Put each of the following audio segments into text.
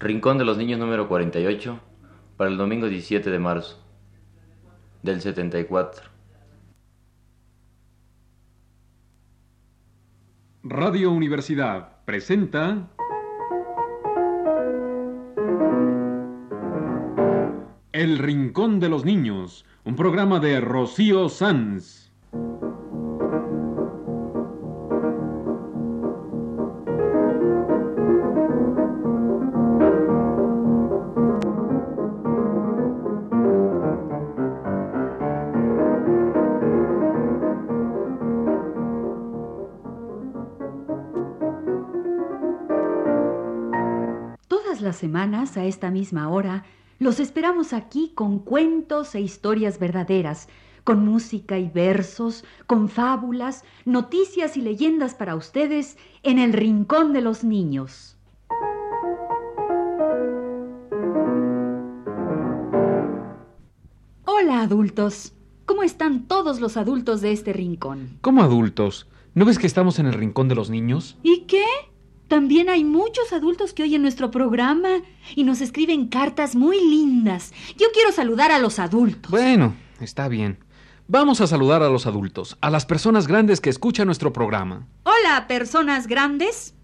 Rincón de los Niños número 48 para el domingo 17 de marzo del 74. Radio Universidad presenta El Rincón de los Niños, un programa de Rocío Sanz. Semanas, a esta misma hora, los esperamos aquí con cuentos e historias verdaderas, con música y versos, con fábulas, noticias y leyendas para ustedes en el Rincón de los Niños. Hola adultos, ¿cómo están todos los adultos de este rincón? ¿Cómo adultos? ¿No ves que estamos en el rincón de los niños? ¿Y qué? También hay muchos adultos que oyen nuestro programa y nos escriben cartas muy lindas. Yo quiero saludar a los adultos. Bueno, está bien. Vamos a saludar a los adultos, a las personas grandes que escuchan nuestro programa. Hola, personas grandes.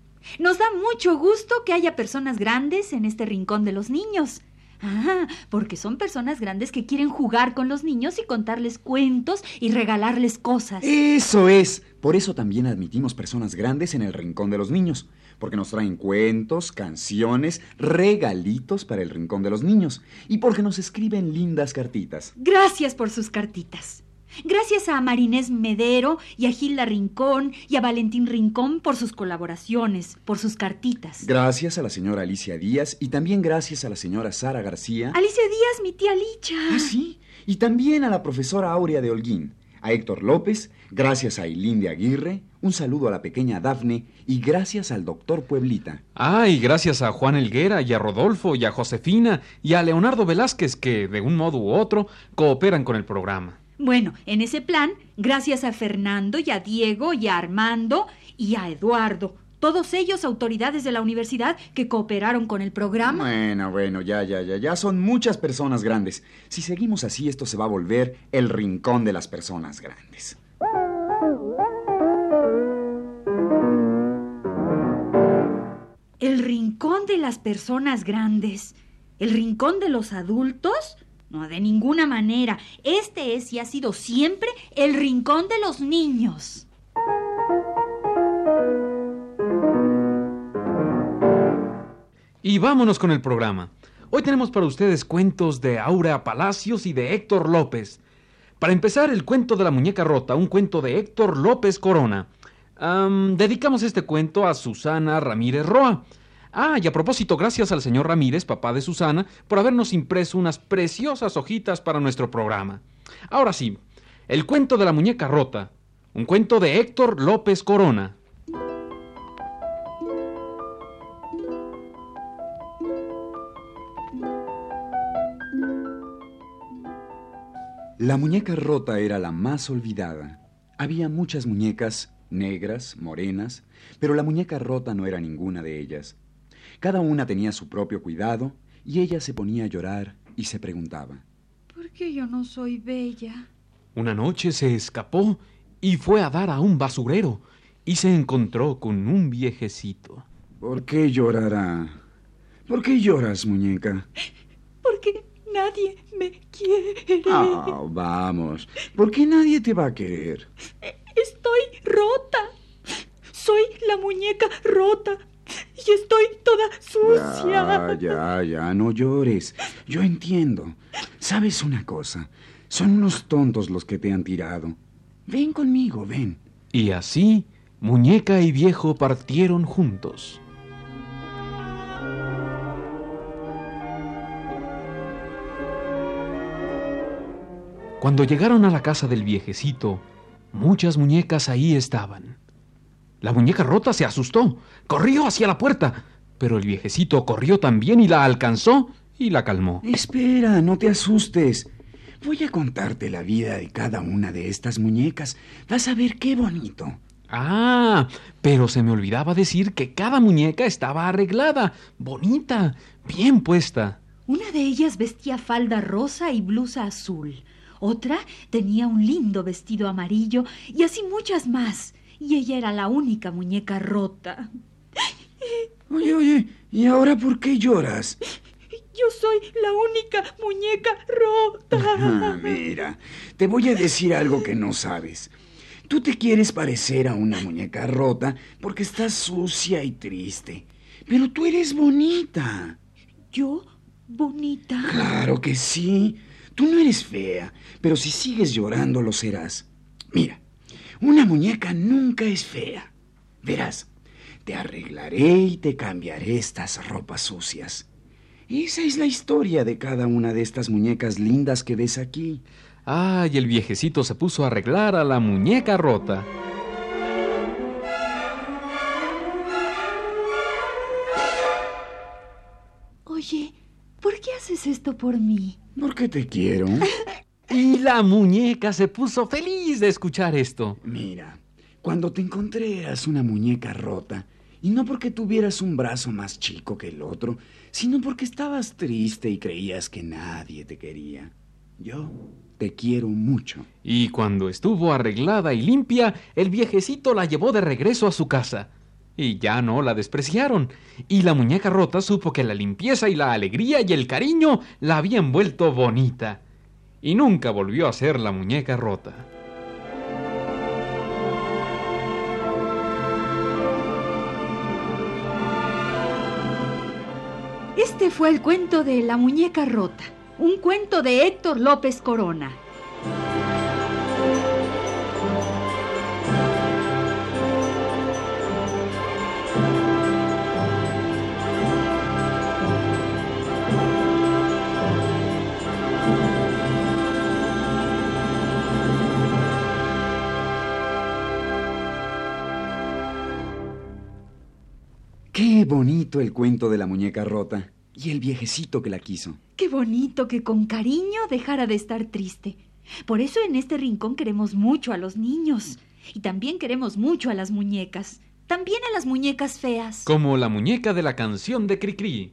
Nos da mucho gusto que haya personas grandes en este rincón de los niños. Ah, porque son personas grandes que quieren jugar con los niños y contarles cuentos y regalarles cosas. Eso es. Por eso también admitimos personas grandes en el rincón de los niños, porque nos traen cuentos, canciones, regalitos para el rincón de los niños y porque nos escriben lindas cartitas. Gracias por sus cartitas. Gracias a Marinés Medero y a Gilda Rincón y a Valentín Rincón por sus colaboraciones, por sus cartitas. Gracias a la señora Alicia Díaz y también gracias a la señora Sara García. Alicia Díaz, mi tía Licha. Ah, sí. Y también a la profesora Aurea de Holguín, a Héctor López, gracias a Ailín de Aguirre, un saludo a la pequeña Dafne y gracias al doctor Pueblita. Ah, y gracias a Juan Elguera y a Rodolfo y a Josefina y a Leonardo Velázquez que, de un modo u otro, cooperan con el programa. Bueno, en ese plan, gracias a Fernando y a Diego y a Armando y a Eduardo, todos ellos autoridades de la universidad que cooperaron con el programa. Bueno, bueno, ya, ya, ya, ya son muchas personas grandes. Si seguimos así, esto se va a volver el rincón de las personas grandes. De las personas grandes? ¿El rincón de los adultos? No, de ninguna manera. Este es y ha sido siempre el rincón de los niños. Y vámonos con el programa. Hoy tenemos para ustedes cuentos de Aura Palacios y de Héctor López. Para empezar, el cuento de la muñeca rota, un cuento de Héctor López Corona. Am, dedicamos este cuento a Susana Ramírez Roa. Ah, y a propósito, gracias al señor Ramírez, papá de Susana, por habernos impreso unas preciosas hojitas para nuestro programa. Ahora sí, el cuento de la muñeca rota, un cuento de Héctor López Corona. La muñeca rota era la más olvidada. Había muchas muñecas, negras, morenas, pero la muñeca rota no era ninguna de ellas. Cada una tenía su propio cuidado y ella se ponía a llorar y se preguntaba. ¿Por qué yo no soy bella? Una noche se escapó y fue a dar a un basurero y se encontró con un viejecito. ¿Por qué llorará? ¿Por qué lloras, muñeca? Porque nadie me quiere. Ah, vamos. ¿Por qué nadie te va a querer? Estoy rota. Soy la muñeca rota. Y estoy toda sucia. Ya, ya, ya, no llores. Yo entiendo. ¿Sabes una cosa? Son unos tontos los que te han tirado. Ven conmigo, ven. Y así, muñeca y viejo partieron juntos. Cuando llegaron a la casa del viejecito, muchas muñecas ahí estaban. La muñeca rota se asustó, corrió hacia la puerta, pero el viejecito corrió también y la alcanzó y la calmó. Espera, no te asustes. Voy a contarte la vida de cada una de estas muñecas. Vas a ver qué bonito. Ah, pero se me olvidaba decir que cada muñeca estaba arreglada, bonita, bien puesta. Una de ellas vestía falda rosa y blusa azul. Otra tenía un lindo vestido amarillo y así muchas más. Y ella era la única muñeca rota. Oye, oye, ¿y ahora por qué lloras? Yo soy la única muñeca rota. Ah, mira, te voy a decir algo que no sabes. Tú te quieres parecer a una muñeca rota porque estás sucia y triste. Pero tú eres bonita. ¿Yo? ¿Bonita? Claro que sí. Tú no eres fea, pero si sigues llorando lo serás. Mira, una muñeca nunca es fea. Verás, te arreglaré y te cambiaré estas ropas sucias. Esa es la historia de cada una de estas muñecas lindas que ves aquí. Ah, y el viejecito se puso a arreglar a la muñeca rota. Oye, ¿por qué haces esto por mí? Porque te quiero. Y la muñeca se puso feliz de escuchar esto. Mira, cuando te encontré eras una muñeca rota, y no porque tuvieras un brazo más chico que el otro, sino porque estabas triste y creías que nadie te quería. Yo te quiero mucho. Y cuando estuvo arreglada y limpia, el viejecito la llevó de regreso a su casa. Y ya no la despreciaron. Y la muñeca rota supo que la limpieza y la alegría y el cariño la habían vuelto bonita. Y nunca volvió a ser la muñeca rota. Este fue el cuento de La muñeca rota, un cuento de Héctor López Corona. Qué bonito el cuento de la muñeca rota y el viejecito que la quiso. Qué bonito que con cariño dejara de estar triste. Por eso en este rincón queremos mucho a los niños. Y también queremos mucho a las muñecas. También a las muñecas feas. Como la muñeca de la canción de Cricri.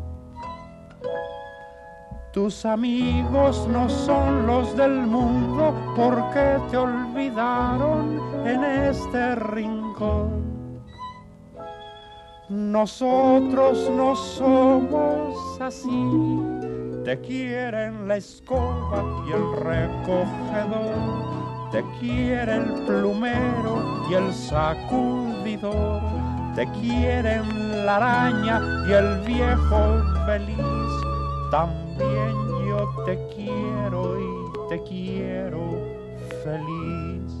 Tus amigos no son los del mundo porque te olvidaron en este rincón. Nosotros no somos así, te quieren la escoba y el recogedor, te quiere el plumero y el sacudidor, te quieren la araña y el viejo feliz te quiero y te quiero feliz.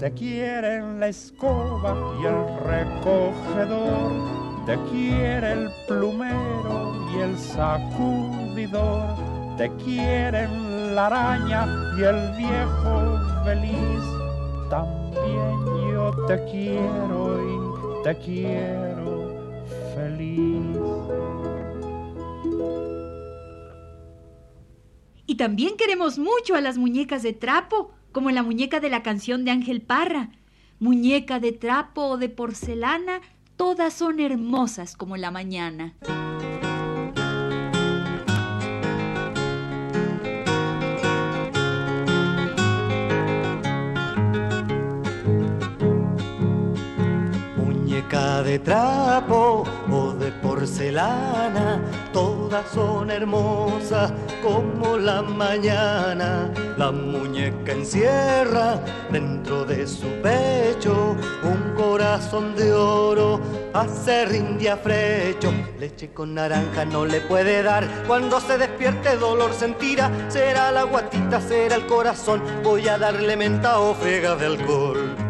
te quieren la escoba y el recogedor, te quiere el plumero y el sacudidor, te quieren la araña y el viejo feliz. También yo te quiero y te quiero feliz. Y también queremos mucho a las muñecas de trapo, como la muñeca de la canción de Ángel Parra. Muñeca de trapo o de porcelana, todas son hermosas como la mañana. Muñeca de trapo o de porcelana, son hermosas como la mañana. La muñeca encierra dentro de su pecho un corazón de oro, hace rindia frecho. Leche con naranja no le puede dar, cuando se despierte dolor sentirá. Será la guatita, será el corazón, voy a darle menta o frega de alcohol.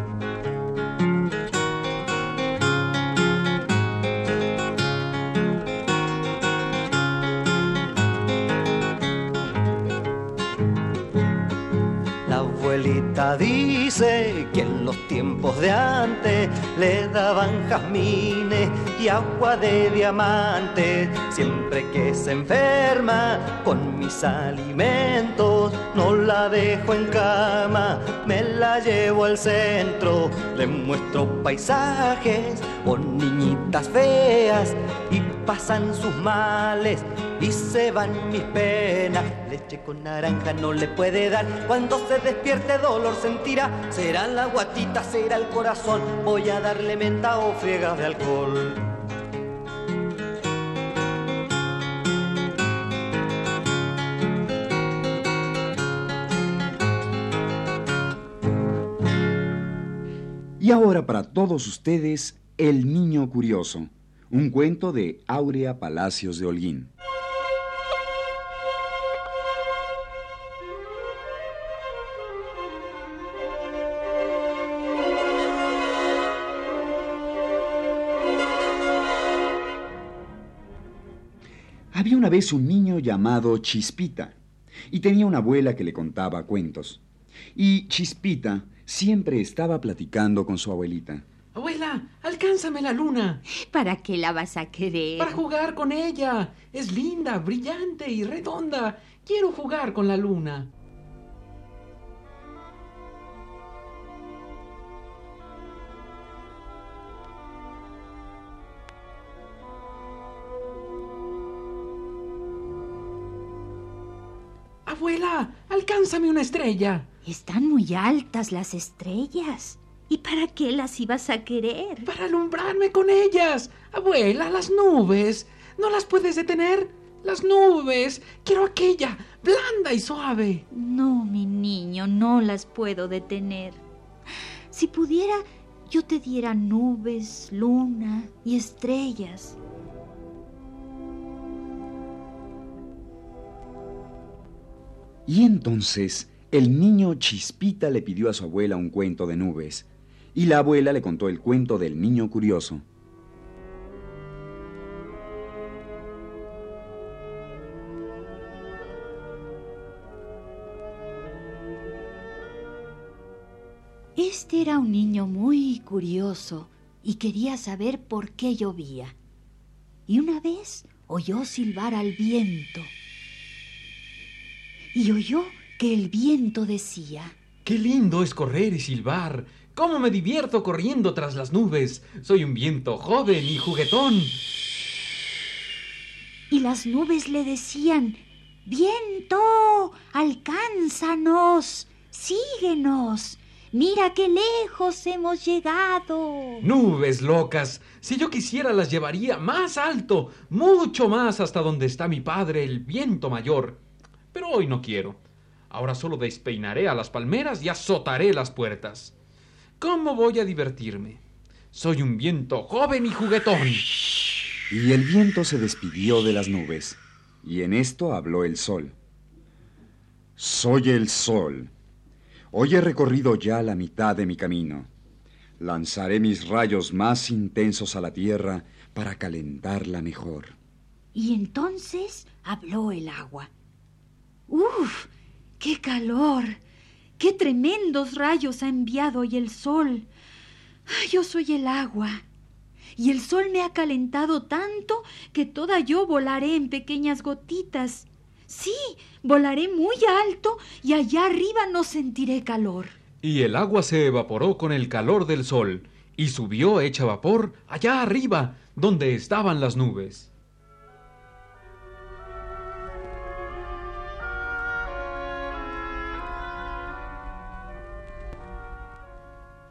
Abuelita dice que en los tiempos de antes le daban jazmines y agua de diamante. Siempre que se enferma con mis alimentos, no la dejo en cama, me la llevo al centro. Le muestro paisajes o niñitas feas y pasan sus males y se van mis penas. Leche con naranja no le puede dar. Cuando se despierte dolor sentirá. Será la guatita, será el corazón. Voy a darle menta o friegas de alcohol. Y ahora para todos ustedes, El Niño Curioso, un cuento de Áurea Palacios de Holguín. Vez un niño llamado Chispita, y tenía una abuela que le contaba cuentos. Y Chispita siempre estaba platicando con su abuelita. Abuela, alcánzame la luna. ¿Para qué la vas a querer? Para jugar con ella. Es linda, brillante y redonda. Quiero jugar con la luna. Abuela, alcánzame una estrella. Están muy altas las estrellas. ¿Y para qué las ibas a querer? Para alumbrarme con ellas. Abuela, las nubes. ¿No las puedes detener? Las nubes. Quiero aquella, blanda y suave. No, mi niño, no las puedo detener. Si pudiera, yo te diera nubes, luna y estrellas. Y entonces el niño Chispita le pidió a su abuela un cuento de nubes, y la abuela le contó el cuento del niño curioso. Este era un niño muy curioso y quería saber por qué llovía. Y una vez oyó silbar al viento. Y oyó que el viento decía, Qué lindo es correr y silbar. Cómo me divierto corriendo tras las nubes. Soy un viento joven y juguetón. y las nubes le decían, Viento, alcánzanos, síguenos. Mira qué lejos hemos llegado. Nubes locas. Si yo quisiera las llevaría más alto, mucho más hasta donde está mi padre, el viento mayor. Pero hoy no quiero. Ahora solo despeinaré a las palmeras y azotaré las puertas. ¿Cómo voy a divertirme? Soy un viento joven y juguetón. Y el viento se despidió de las nubes, y en esto habló el sol. Soy el sol. Hoy he recorrido ya la mitad de mi camino. Lanzaré mis rayos más intensos a la tierra para calentarla mejor. Y entonces habló el agua. ¡Uf! ¡Qué calor! ¡Qué tremendos rayos ha enviado hoy el sol! Yo soy el agua. Y el sol me ha calentado tanto que toda yo volaré en pequeñas gotitas. Sí, volaré muy alto y allá arriba no sentiré calor. Y el agua se evaporó con el calor del sol y subió hecha vapor allá arriba, donde estaban las nubes.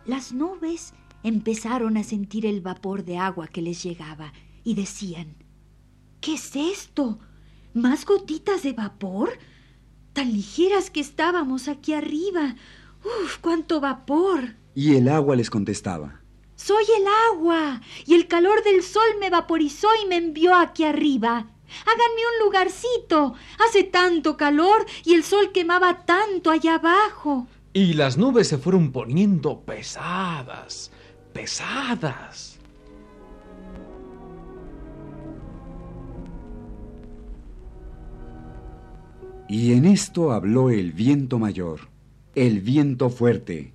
Las nubes empezaron a sentir el vapor de agua que les llegaba y decían, ¿qué es esto? ¿Más gotitas de vapor? Tan ligeras que estábamos aquí arriba. ¡Uf, cuánto vapor! Y el agua les contestaba, Soy el agua, y el calor del sol me vaporizó y me envió aquí arriba. Háganme un lugarcito. Hace tanto calor y el sol quemaba tanto allá abajo. Y las nubes se fueron poniendo pesadas, pesadas. Y en esto habló el viento mayor, el viento fuerte.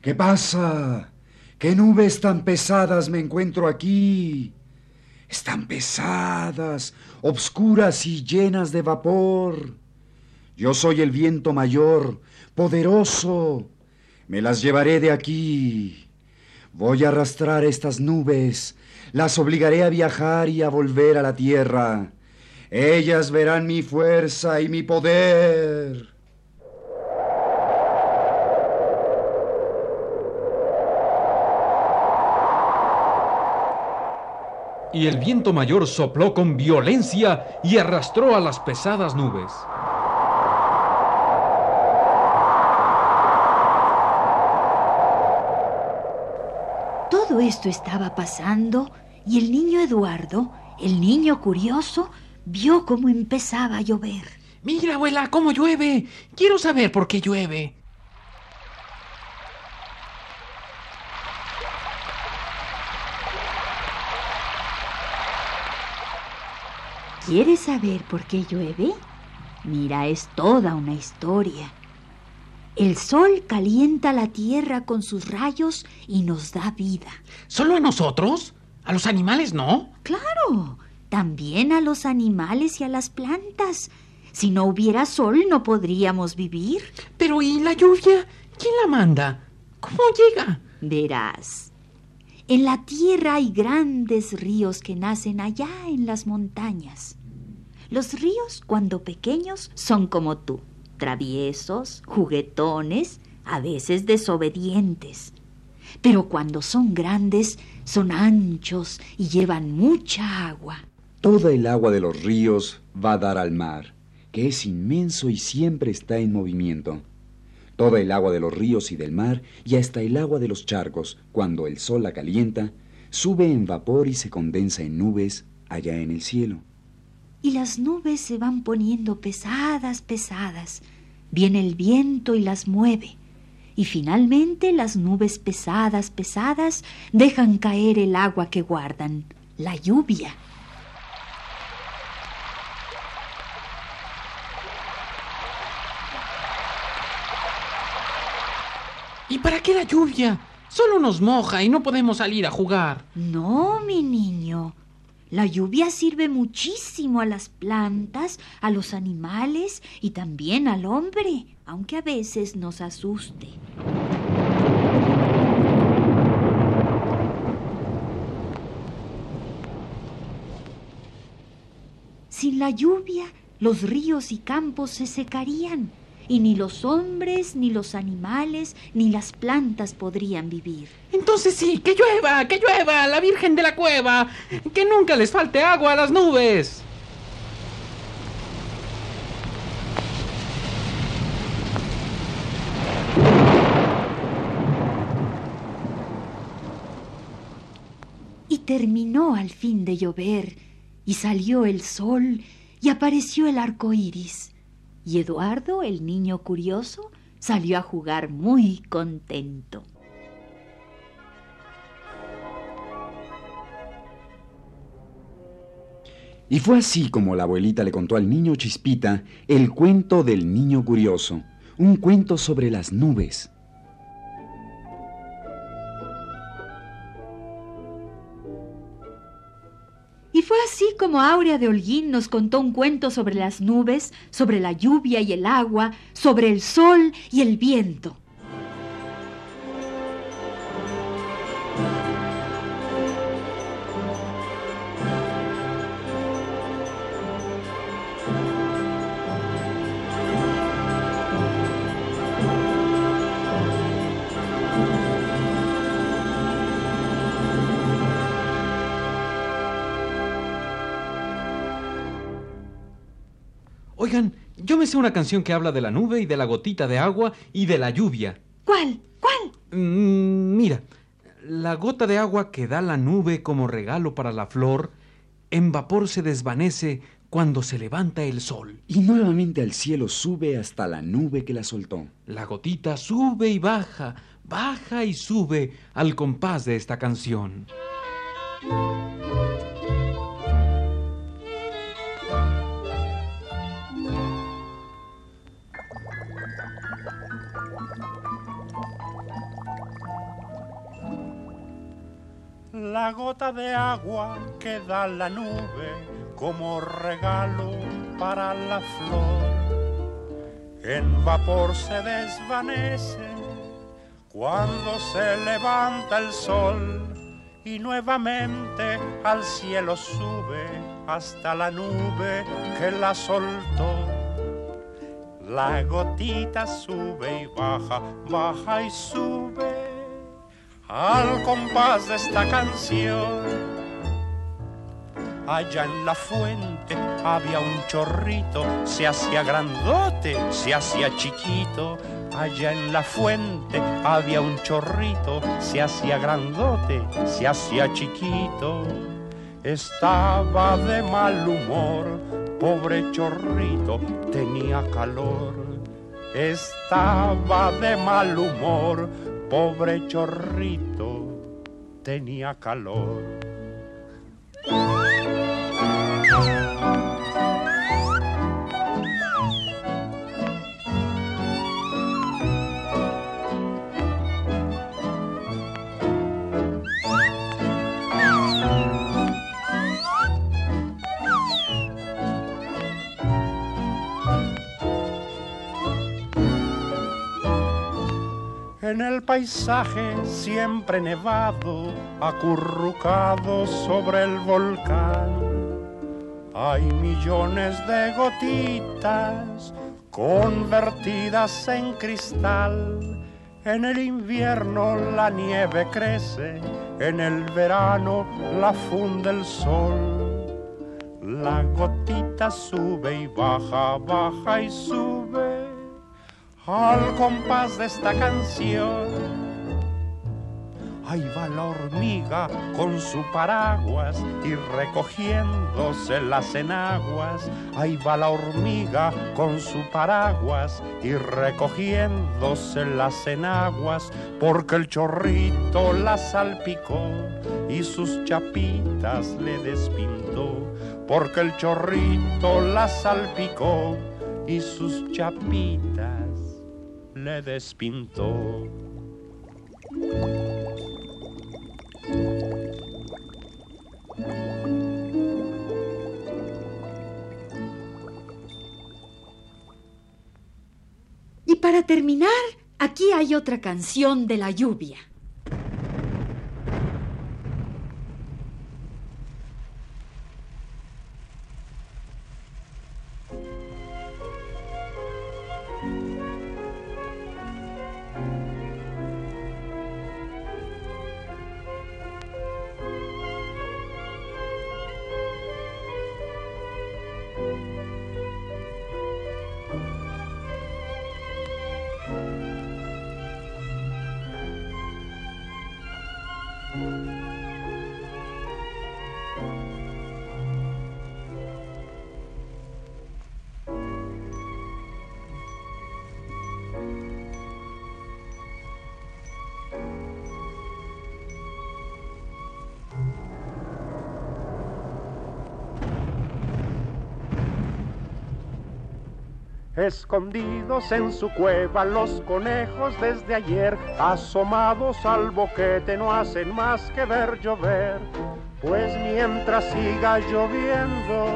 ¿Qué pasa? ¿Qué nubes tan pesadas me encuentro aquí? Están pesadas, obscuras y llenas de vapor. Yo soy el viento mayor, poderoso. Me las llevaré de aquí. Voy a arrastrar estas nubes, las obligaré a viajar y a volver a la tierra. Ellas verán mi fuerza y mi poder. Y el viento mayor sopló con violencia y arrastró a las pesadas nubes. Esto estaba pasando y el niño Eduardo, el niño curioso, vio cómo empezaba a llover. Mira, abuela, cómo llueve. Quiero saber por qué llueve. ¿Quieres saber por qué llueve? Mira, es toda una historia. El sol calienta la tierra con sus rayos y nos da vida. ¿Solo a nosotros? ¿A los animales no? Claro, también a los animales y a las plantas. Si no hubiera sol no podríamos vivir. Pero ¿y la lluvia? ¿Quién la manda? ¿Cómo llega? Verás, en la tierra hay grandes ríos que nacen allá en las montañas. Los ríos, cuando pequeños, son como tú, traviesos, juguetones, a veces desobedientes. Pero cuando son grandes, son anchos y llevan mucha agua. Toda el agua de los ríos va a dar al mar, que es inmenso y siempre está en movimiento. Toda el agua de los ríos y del mar y hasta el agua de los charcos, cuando el sol la calienta, sube en vapor y se condensa en nubes allá en el cielo. Y las nubes se van poniendo pesadas, pesadas. Viene el viento y las mueve. Y finalmente las nubes pesadas, pesadas, dejan caer el agua que guardan, la lluvia. ¿Y para qué la lluvia? Solo nos moja y no podemos salir a jugar. No, mi niño. La lluvia sirve muchísimo a las plantas, a los animales y también al hombre, aunque a veces nos asuste. Sin la lluvia, los ríos y campos se secarían y ni los hombres, ni los animales, ni las plantas podrían vivir. Entonces sí, que llueva, que llueva, la Virgen de la Cueva, que nunca les falte agua a las nubes. Y terminó al fin de llover, y salió el sol, y apareció el arco iris. Y Eduardo, el niño curioso, salió a jugar muy contento. Y fue así como la abuelita le contó al niño Chispita el cuento del niño curioso, un cuento sobre las nubes. Y fue así como Aurea de Holguín nos contó un cuento sobre las nubes, sobre la lluvia y el agua, sobre el sol y el viento. Me sé una canción que habla de la nube y de la gotita de agua y de la lluvia. ¿Cuál? ¿Cuál? Mm, mira, la gota de agua que da la nube como regalo para la flor, en vapor se desvanece cuando se levanta el sol. Y nuevamente al cielo sube hasta la nube que la soltó. La gotita sube y baja, baja y sube al compás de esta canción. La gota de agua que da la nube como regalo para la flor. En vapor se desvanece cuando se levanta el sol y nuevamente al cielo sube hasta la nube que la soltó. La gotita sube y baja, baja y sube al compás de esta canción. Allá en la fuente había un chorrito, se hacía grandote, se hacía chiquito. Allá en la fuente había un chorrito, se hacía grandote, se hacía chiquito. Estaba de mal humor, pobre chorrito, tenía calor. Estaba de mal humor, pobre chorrito, tenía calor. En el paisaje siempre nevado, acurrucado sobre el volcán, hay millones de gotitas convertidas en cristal. En el invierno la nieve crece, en el verano la funde el sol. La gotita sube y baja, baja y sube al compás de esta canción. Ahí va la hormiga con su paraguas y recogiéndose las enaguas. Ahí va la hormiga con su paraguas y recogiéndose las enaguas porque el chorrito la salpicó y sus chapitas le despintó. Porque el chorrito la salpicó y sus chapitas le despintó. Y para terminar, aquí hay otra canción de la lluvia. Escondidos en su cueva los conejos desde ayer, asomados al boquete no hacen más que ver llover, pues mientras siga lloviendo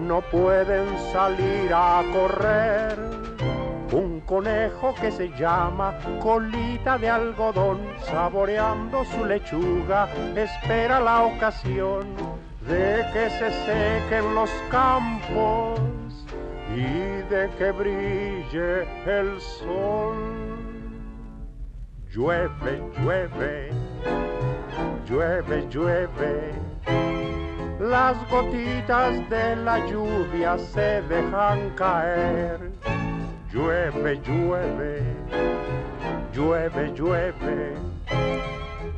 no pueden salir a correr. Un conejo que se llama colita de algodón, saboreando su lechuga, espera la ocasión de que se sequen los campos y de que brille el sol. Llueve, llueve, llueve, llueve. Las gotitas de la lluvia se dejan caer. Llueve, llueve, llueve, llueve.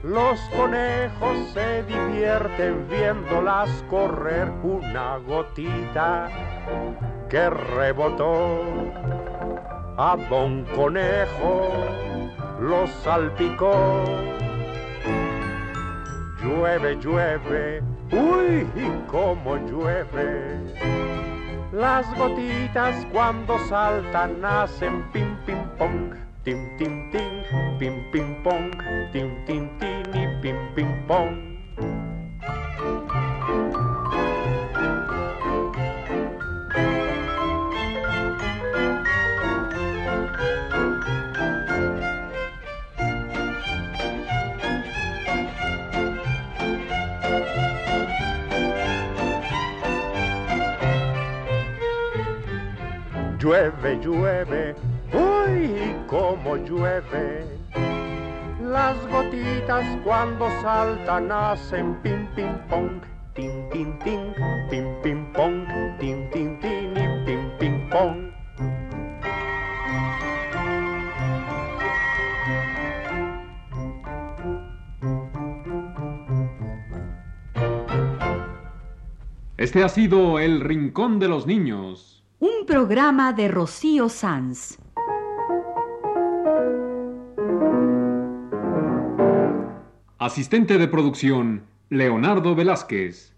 Los conejos se divierten viéndolas correr una gotita que rebotó a Don Conejo, lo salpicó. Llueve, llueve, uy, cómo llueve. Las gotitas cuando saltan hacen pim, pim, pong, tim, tim, tim, pim, pim, pong, tim, tim, tim y pim, pim, pong. Llueve, llueve, uy, cómo llueve. Las gotitas cuando saltan hacen pim, pim, pong, tin, tin, tin, pim, pim, pong, tin, tin, tin y pim, pim, pong. Este ha sido El Rincón de los Niños. Programa de Rocío Sanz. Asistente de producción, Leonardo Velázquez.